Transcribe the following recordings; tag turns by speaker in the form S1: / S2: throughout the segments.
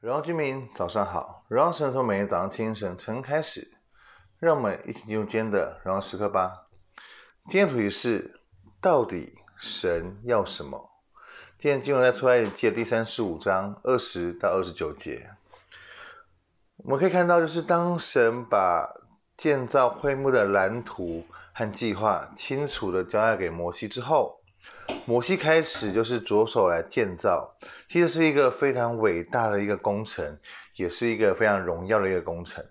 S1: 荣耀居民，早上好！荣耀神从每天早上清晨晨开始，让我们一起进入今天的荣耀时刻吧。今天主题是：到底神要什么？今天经文在出埃及记第三十五章二十到二十九节。我们可以看到，就是当神把建造会幕的蓝图和计划清楚地交代给摩西之后。摩西开始就是着手来建造，其实是一个非常伟大的一个工程，也是一个非常荣耀的一个工程。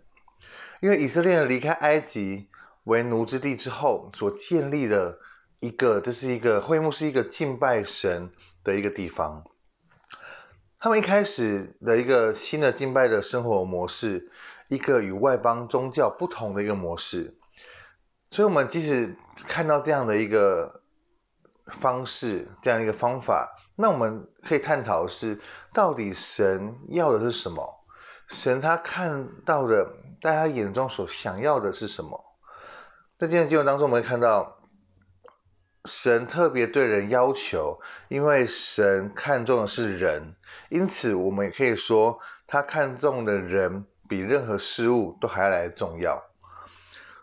S1: 因为以色列人离开埃及为奴之地之后，所建立的一个，这是一个会幕，是一个敬拜神的一个地方。他们一开始的一个新的敬拜的生活模式，一个与外邦宗教不同的一个模式。所以，我们即使看到这样的一个。方式这样一个方法，那我们可以探讨的是，到底神要的是什么？神他看到的，大家眼中所想要的是什么？在今天的经文当中，我们会看到神特别对人要求，因为神看重的是人，因此我们也可以说，他看重的人比任何事物都还要来重要。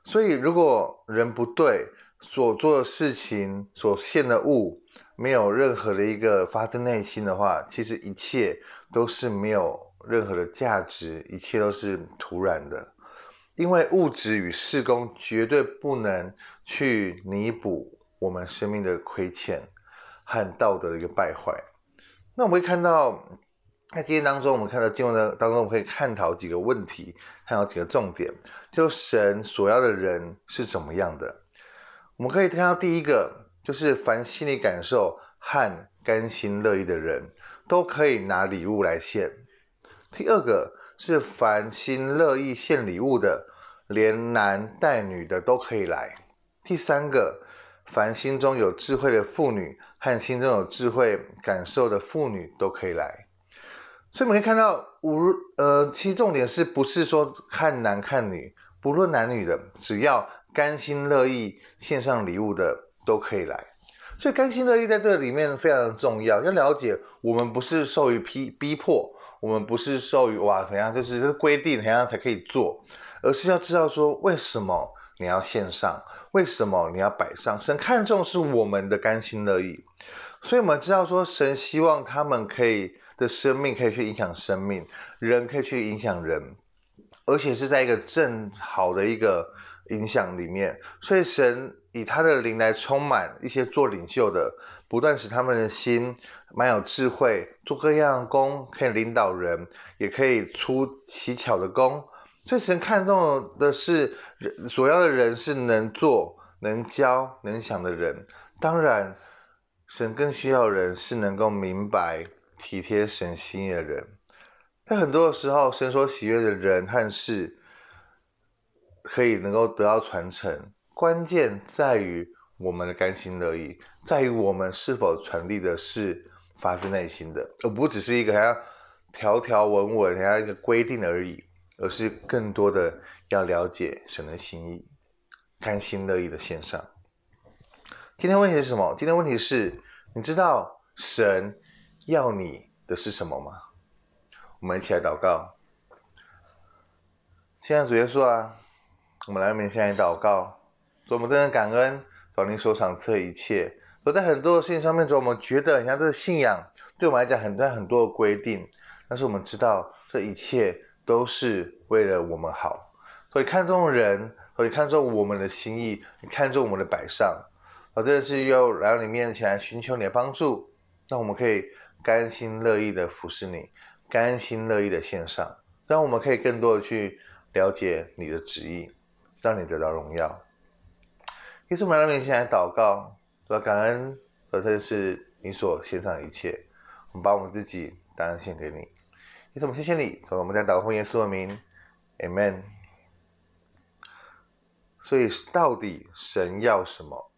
S1: 所以，如果人不对，所做的事情，所献的物，没有任何的一个发自内心的话，其实一切都是没有任何的价值，一切都是徒然的。因为物质与事工绝对不能去弥补我们生命的亏欠和道德的一个败坏。那我们会看到，在今天当中，我们看到经文的当中，我们可以探讨几个问题，探讨几个重点，就神所要的人是怎么样的。我们可以看到，第一个就是凡心里感受和甘心乐意的人，都可以拿礼物来献；第二个是凡心乐意献礼物的，连男带女的都可以来；第三个，凡心中有智慧的妇女和心中有智慧感受的妇女都可以来。所以我们可以看到，无呃，其实重点是不是说看男看女，不论男女的，只要。甘心乐意献上礼物的都可以来，所以甘心乐意在这里面非常的重要。要了解，我们不是受于逼逼迫，我们不是受于哇怎样，就是规定怎样才可以做，而是要知道说为什么你要献上，为什么你要摆上。神看重是我们的甘心乐意，所以我们知道说神希望他们可以的生命可以去影响生命，人可以去影响人，而且是在一个正好的一个。影响里面，所以神以他的灵来充满一些做领袖的，不断使他们的心蛮有智慧，做各样的工，可以领导人，也可以出奇巧的工。所以神看重的是人，所要的人是能做、能教、能想的人。当然，神更需要人是能够明白、体贴神心意的人。但很多的时候，神所喜悦的人和事。可以能够得到传承，关键在于我们的甘心乐意，在于我们是否传递的是发自内心的，而不只是一个好像条条文文，好像一个规定而已，而是更多的要了解神的心意，甘心乐意的献上。今天问题是什么？今天问题是，你知道神要你的是什么吗？我们一起来祷告。亲爱的主耶稣啊。我们来面向你祷告，主，我们真的感恩，主你所赏赐一切。主在很多的事情上面，主我们觉得，像这个信仰对我们来讲很多很多的规定，但是我们知道这一切都是为了我们好。所以看重人，所以看重我们的心意，你看重我们的摆上。我真的是要来到你面前来寻求你的帮助，让我们可以甘心乐意的服侍你，甘心乐意的献上，让我们可以更多的去了解你的旨意。让你得到荣耀。耶稣，我们来到面前来祷告，说感恩，而这是你所献上的一切。我们把我们自己当献给你。耶稣，我们谢谢你。主，我们在祷告奉耶稣的名，Amen。所以，到底神要什么？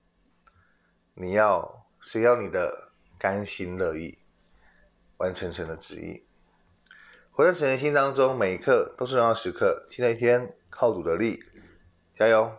S1: 你要，谁要你的甘心乐意，完成神的旨意。活在神的心当中，每一刻都是荣耀时刻。新的一天，靠主的力。加油！